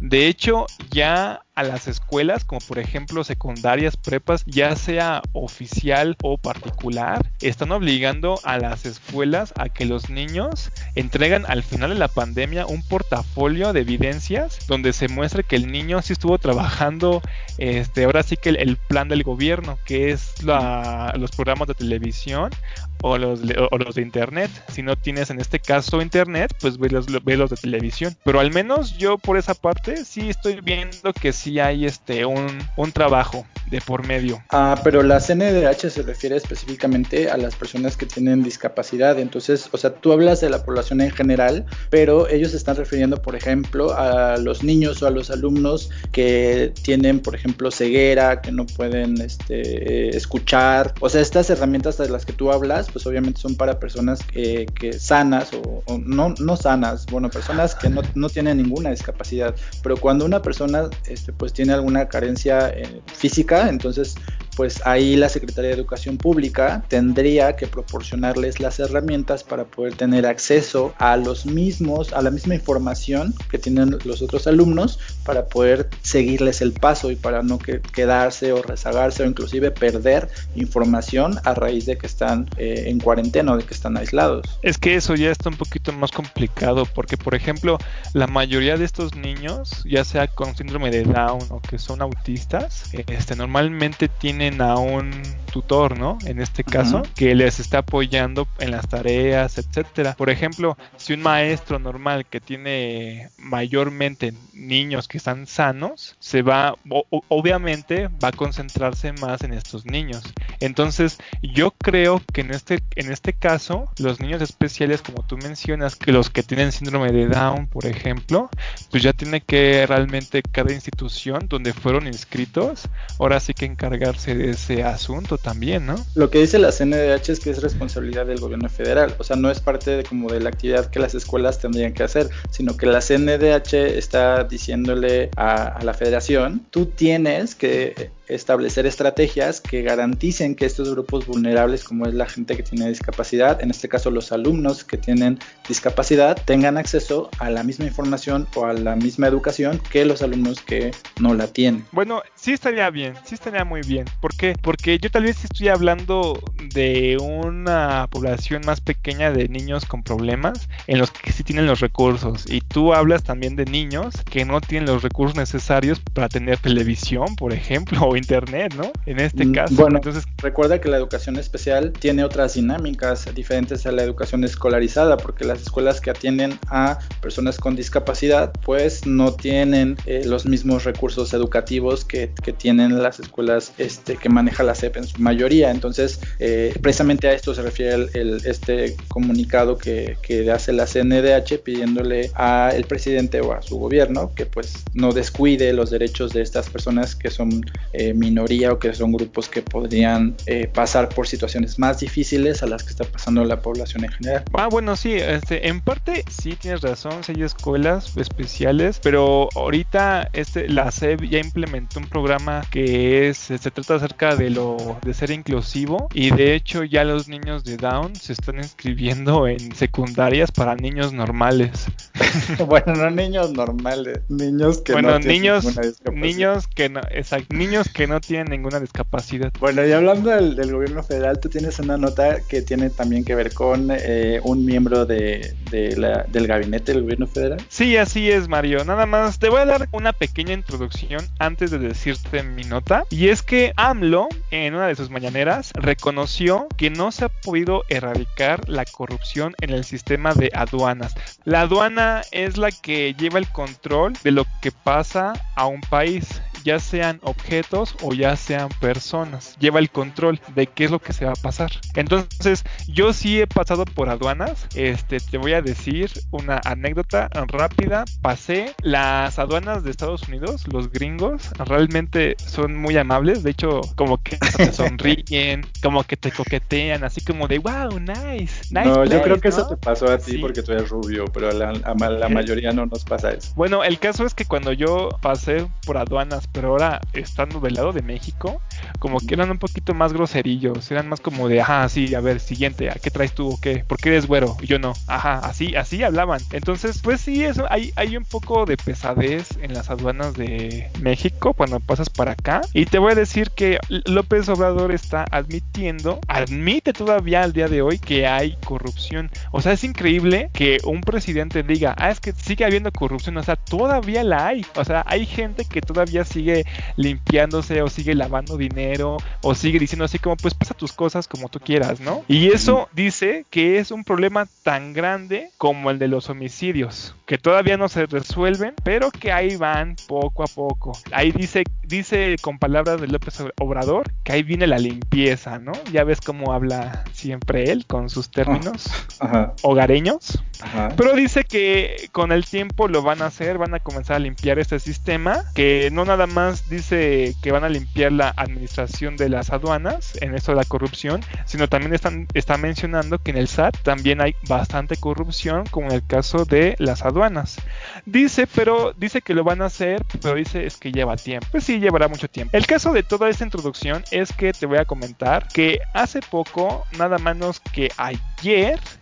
De hecho, ya a las escuelas, como por ejemplo secundarias, prepas, ya sea oficial o particular, están obligando a las escuelas a que los niños entregan al final de la pandemia un portafolio de evidencias donde se muestre que el niño sí estuvo trabajando, este, ahora sí que el, plan del gobierno, que es los programas de televisión o los, los de internet. Si no tienes en este caso internet, pues ve los, ve los de televisión. Pero al menos yo por esa parte sí estoy viendo que sí hay este un, un trabajo de por medio. Ah, pero la CNDH se refiere específicamente a las personas que tienen discapacidad. Entonces, o sea, tú hablas de la población en general, pero ellos están refiriendo, por ejemplo, a los niños o a los alumnos que tienen, por ejemplo, ceguera, que no pueden este, escuchar. O sea, estas herramientas de las que tú hablas, pues obviamente son para personas que, sanas o, no, no sanas, bueno, personas que no, no, tienen ninguna discapacidad. Pero cuando una persona este, pues tiene alguna carencia eh, física, entonces pues ahí la Secretaría de Educación Pública tendría que proporcionarles las herramientas para poder tener acceso a los mismos, a la misma información que tienen los otros alumnos para poder seguirles el paso y para no quedarse o rezagarse o inclusive perder información a raíz de que están eh, en cuarentena o de que están aislados. Es que eso ya está un poquito más complicado porque por ejemplo la mayoría de estos niños, ya sea con síndrome de Down o que son autistas, este, normalmente tienen a un tutor, ¿no? En este caso, que les está apoyando en las tareas, etcétera. Por ejemplo, si un maestro normal que tiene mayormente niños que están sanos, se va, obviamente, va a concentrarse más en estos niños. Entonces, yo creo que en este, en este caso, los niños especiales, como tú mencionas, que los que tienen síndrome de Down, por ejemplo, pues ya tiene que realmente cada institución donde fueron inscritos, ahora sí que encargarse ese asunto también, ¿no? Lo que dice la CNDH es que es responsabilidad del gobierno federal, o sea, no es parte de como de la actividad que las escuelas tendrían que hacer, sino que la CNDH está diciéndole a, a la federación, tú tienes que establecer estrategias que garanticen que estos grupos vulnerables, como es la gente que tiene discapacidad, en este caso los alumnos que tienen discapacidad, tengan acceso a la misma información o a la misma educación que los alumnos que no la tienen. Bueno, sí estaría bien, sí estaría muy bien. ¿Por qué? Porque yo tal vez estoy hablando de una población más pequeña de niños con problemas en los que sí tienen los recursos y tú hablas también de niños que no tienen los recursos necesarios para tener televisión, por ejemplo, o internet, ¿no? En este mm, caso. Bueno, entonces recuerda que la educación especial tiene otras dinámicas diferentes a la educación escolarizada, porque las escuelas que atienden a personas con discapacidad, pues no tienen eh, los mismos recursos educativos que, que, tienen las escuelas este, que maneja la CEP en su mayoría. Entonces, eh, precisamente a esto se refiere el, este comunicado que, que hace la CNDH pidiéndole al presidente o a su gobierno que pues no descuide los derechos de estas personas que son eh, eh, minoría o que son grupos que podrían eh, pasar por situaciones más difíciles a las que está pasando la población en general. Ah, bueno, sí, este, en parte sí tienes razón, sí hay escuelas especiales, pero ahorita este, la SEB ya implementó un programa que es, se trata acerca de lo de ser inclusivo y de hecho ya los niños de Down se están inscribiendo en secundarias para niños normales. bueno, no niños normales, niños que bueno, no niños, tienen ninguna discapacidad. niños que no, exacto, niños que no tienen ninguna discapacidad. Bueno, y hablando del, del gobierno federal, tú tienes una nota que tiene también que ver con eh, un miembro de, de la, del gabinete del gobierno federal. Sí, así es, Mario. Nada más te voy a dar una pequeña introducción antes de decirte mi nota. Y es que AMLO, en una de sus mañaneras, reconoció que no se ha podido erradicar la corrupción en el sistema de aduanas. La aduana es la que lleva el control de lo que pasa a un país ya sean objetos o ya sean personas. Lleva el control de qué es lo que se va a pasar. Entonces, yo sí he pasado por aduanas. Este, te voy a decir una anécdota rápida. Pasé las aduanas de Estados Unidos, los gringos, realmente son muy amables. De hecho, como que te sonríen, como que te coquetean, así como de wow, nice, nice. no, place", yo creo que ¿no? eso te pasó a ti Sí. porque tú eres rubio, pero a la, a la ¿Qué? mayoría no nos pasa eso. Bueno, el caso es que cuando yo pasé por aduanas, pero ahora estando del lado de México, como que eran un poquito más groserillos, eran más como de, ajá, sí, a ver, siguiente, ¿a qué traes tú o qué? ¿Por qué eres güero? Y yo no, ajá, así, así hablaban. Entonces, pues sí, eso, hay, hay un poco de pesadez en las aduanas de México cuando pasas para acá. Y te voy a decir que López Obrador está admitiendo, admite todavía al día de hoy que hay corrupción. O sea, es increíble que un presidente diga, ah, es que sigue habiendo corrupción, o sea, todavía la hay. O sea, hay gente que todavía sigue limpiándose o sigue lavando dinero o sigue diciendo así como, pues pasa tus cosas como tú quieras, ¿no? Y eso dice que es un problema tan grande como el de los homicidios, que todavía no se resuelven, pero que ahí van poco a poco. Ahí dice, dice con palabras de López Obrador que ahí viene la limpieza, ¿no? Ya ves cómo habla siempre él con sus términos Ajá, hogareños. ajá. Pero dice que con el tiempo lo van a hacer, van a comenzar a limpiar este sistema, que no nada más dice que van a limpiar la administración de las aduanas, en esto de la corrupción, sino también están, está mencionando que en el SAT también hay bastante corrupción, como en el caso de las aduanas. Dice, pero dice que lo van a hacer, pero dice es que lleva tiempo. Pues sí, llevará mucho tiempo. El caso de toda esta introducción es que te voy a comentar que hace poco, nada menos que ayer,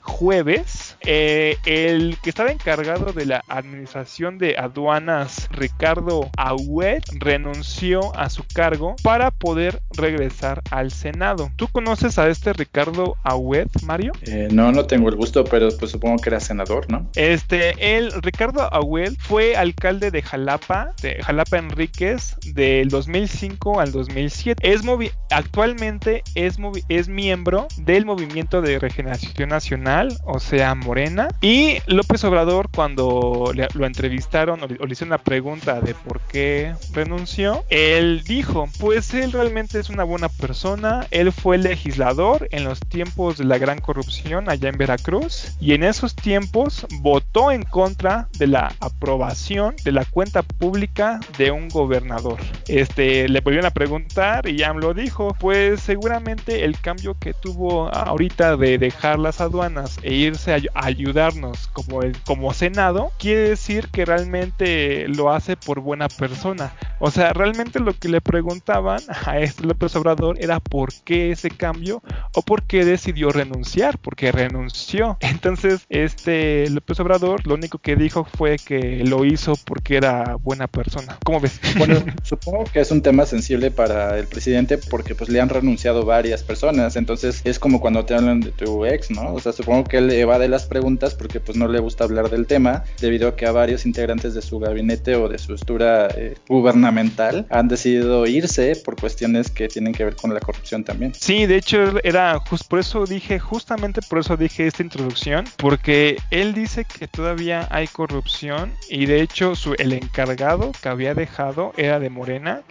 jueves, eh, el que estaba encargado de la administración de aduanas, Ricardo Agüed, renunció a su cargo para poder regresar al Senado. ¿Tú conoces a este Ricardo Agüed, Mario? Eh, no, no tengo el gusto, pero pues supongo que era senador, ¿no? Este, él, Ricardo Agüed, fue alcalde de Jalapa, de Jalapa Enríquez, del 2005 al 2007. Es movi actualmente es, movi es miembro del Movimiento de Regeneración Nacional, o sea, Morena. Y López Obrador, cuando le, lo entrevistaron o le, o le hicieron la pregunta de por qué renunció, él dijo, pues él realmente es una buena persona, él fue legislador en los tiempos de la gran corrupción allá en Veracruz y en esos tiempos votó en contra de la aprobación de la cuenta pública de un gobernador. Este le volvieron a preguntar y AMLO dijo, pues seguramente el cambio que tuvo ahorita de dejar las aduanas e irse a, a ayudarnos como el, como Senado, quiere decir que realmente lo hace por buena persona. O sea, realmente lo que le preguntaban a este López Obrador era por qué ese cambio o por qué decidió renunciar, porque renunció. Entonces, este López Obrador lo único que dijo fue que lo hizo porque era buena persona. ¿Cómo ves? Bueno, supongo que es un tema sensible para el presidente porque pues le han renunciado varias personas, entonces es como cuando te hablan de tu ex, ¿no? O sea, supongo que él evade las preguntas porque pues no le gusta hablar del tema debido a que a varios integrantes de su gabinete o de su estructura eh, gubernamental han decidido irse por cuestiones que tienen que ver con la corrupción también. Sí, de hecho era just por eso dije, justamente por eso dije esta introducción, porque él dice que todavía hay corrupción y de hecho su, el encargado que había dejado era de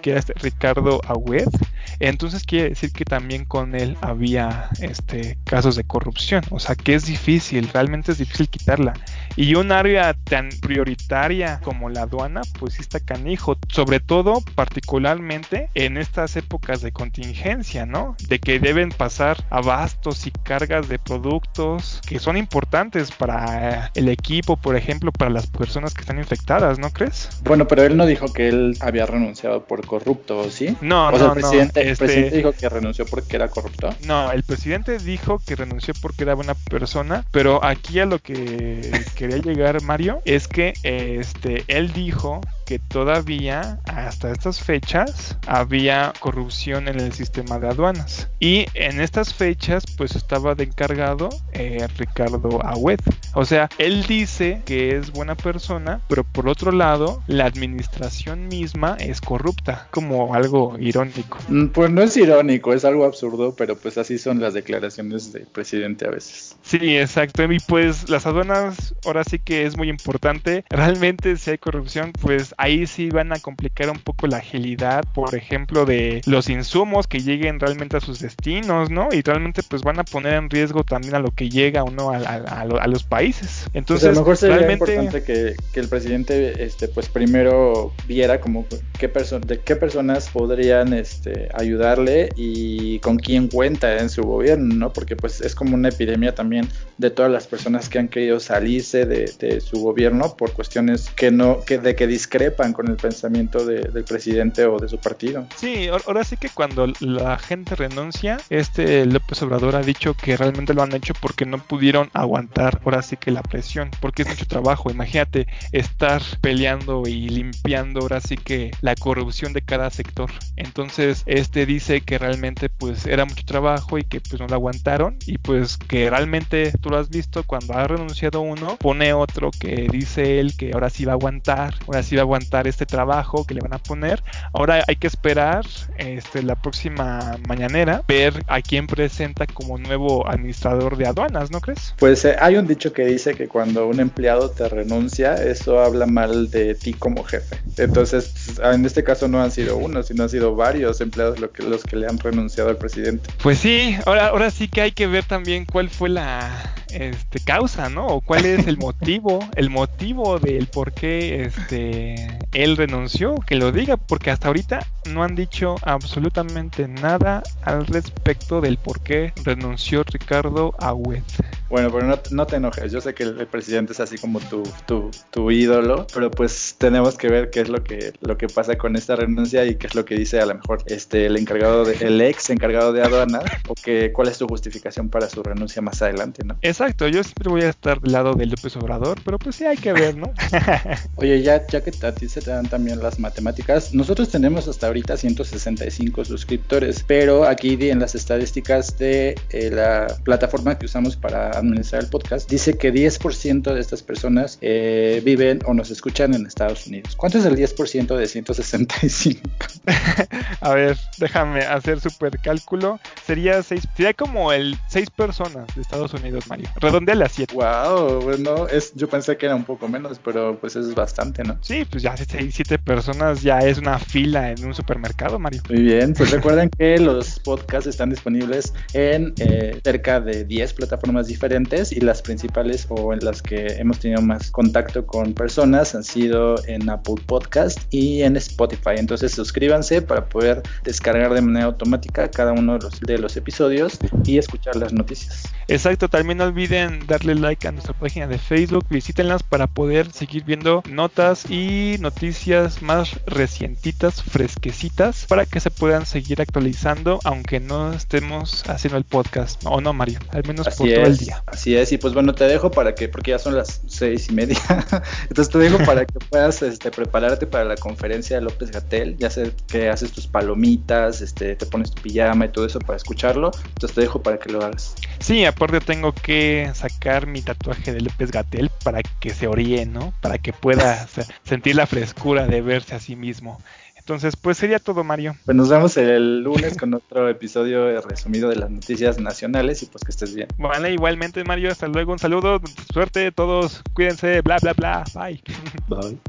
Que era este Ricardo Agüed. Entonces quiere decir que también con él había este casos de corrupción, o sea que es difícil, realmente es difícil quitarla. Y un área tan prioritaria como la aduana, pues sí está canijo, sobre todo particularmente en estas épocas de contingencia, ¿no? De que deben pasar abastos y cargas de productos que son importantes para el equipo, por ejemplo, para las personas que están infectadas, ¿no crees? Bueno, pero él no dijo que él había renunciado por corrupto, ¿sí? No, o no, sea, el presidente, no. el este- presidente dijo que renunció porque era corrupto. No, el presidente dijo que renunció porque era buena persona, pero aquí a lo que quería llegar Mario es que este él dijo que todavía hasta estas fechas había corrupción en el sistema de aduanas y en estas fechas pues estaba de encargado eh, Ricardo Agüed. O sea, él dice que es buena persona, pero por otro lado la administración misma es corrupta, como algo irónico. Mm, Pues no es irónico, es algo absurdo, pero pues así son las declaraciones del presidente a veces. Sí, exacto. Y pues las aduanas ahora sí que es muy importante. Realmente si hay corrupción, pues ahí sí van a complicar un poco la agilidad, por ejemplo, de los insumos que lleguen realmente a sus destinos, ¿no? Y realmente pues van a poner en riesgo también a lo que llega o no a, a- a a los países. Entonces, Pues a lo mejor sería realmente... importante que, que el presidente este, pues primero viera como qué de qué personas podrían este, ayudarle y con quién cuenta en su gobierno, ¿no? Porque pues es como una epidemia también de todas las personas que han querido salirse de, de su gobierno por cuestiones que no, que de que discrepan con el pensamiento de- del presidente o de su partido. Sí, ahor- ahora sí que cuando la gente renuncia, este López Obrador ha dicho que realmente lo han hecho porque no pudieron aguantar ahora sí que la presión, porque es mucho trabajo. Imagínate estar peleando y limpiando ahora sí que la corrupción de cada sector. Entonces, este dice que realmente pues era mucho trabajo y que pues no lo aguantaron y pues que realmente tú lo has visto cuando ha renunciado uno, pone otro que dice él que ahora sí va a aguantar, ahora sí va a aguantar este trabajo que le van a poner Ahora hay que esperar este, la próxima mañanera, ver a quién presenta como nuevo administrador de aduanas, ¿no crees? Pues eh, hay un dicho que dice que cuando un empleado te renuncia, eso habla mal de ti como jefe. Entonces, pues, en este caso no han sido uno, sino han sido varios empleados lo que, los que le han renunciado al presidente. Pues sí, ahora, ahora sí que hay que ver también cuál fue la este, causa, ¿no? O cuál es el motivo, el motivo del por qué este, él renunció, que lo diga, porque hasta ahorita no han dicho absolutamente nada al respecto del por qué renunció Ricardo Agüed. Bueno, pero no, no te enojes, yo sé que el, el presidente es así como tu, tu, tu ídolo, pero pues tenemos que ver qué es lo que, lo que pasa con esta renuncia y qué es lo que dice a lo mejor este, el encargado, de, el ex encargado de aduanas, o que, cuál es tu justificación para su renuncia más adelante, ¿no? Exacto, yo siempre voy a estar del lado de López Obrador, pero pues sí hay que ver, ¿no? Oye, ya, ya que a ti se te dan también las matemáticas, nosotros tenemos hasta ahorita 165 suscriptores, pero aquí en las estadísticas de eh, la plataforma que usamos para administrar el podcast, dice que 10% de estas personas eh, viven o nos escuchan en Estados Unidos. ¿Cuánto es el 10% de 165? A ver, déjame hacer super cálculo. Sería seis, sería como el seis personas de Estados Unidos, Mario. Redondeale a siete. wow, bueno, es, yo pensé que era un poco menos, pero pues es bastante, ¿no? Sí, pues ya seis, siete personas ya es una fila en un supermercado, Mario. Muy bien, pues recuerden que los podcasts están disponibles en eh, cerca de 10 plataformas diferentes y las principales o en las que hemos tenido más contacto con personas han sido en Apple Podcast y en Spotify. Entonces suscríbanse para poder descargar de manera automática cada uno de los, de los episodios y escuchar las noticias. Exacto, también no olviden darle like a nuestra página de Facebook, visítenlas para poder seguir viendo notas y noticias más recientitas, fresquecitas, para que se puedan seguir actualizando, aunque no estemos haciendo el podcast, o no, Mario, al menos por todo el día. Así es, y pues bueno, te dejo para que, porque ya son las seis y media, entonces te dejo para que puedas este, prepararte para la conferencia de López Gatel, ya sé que haces tus palomitas, este, te pones tu pijama y todo eso para escucharlo, entonces te dejo para que lo hagas. Sí, aparte tengo que sacar mi tatuaje de López Gatel para que se oríe, ¿no? Para que pueda se- sentir la frescura de verse a sí mismo. Entonces, pues sería todo, Mario. Pues nos vemos el lunes con otro episodio resumido de las noticias nacionales y pues que estés bien. Vale, igualmente, Mario, hasta luego, un saludo, suerte, todos, cuídense, bla, bla, bla, bye. Bye.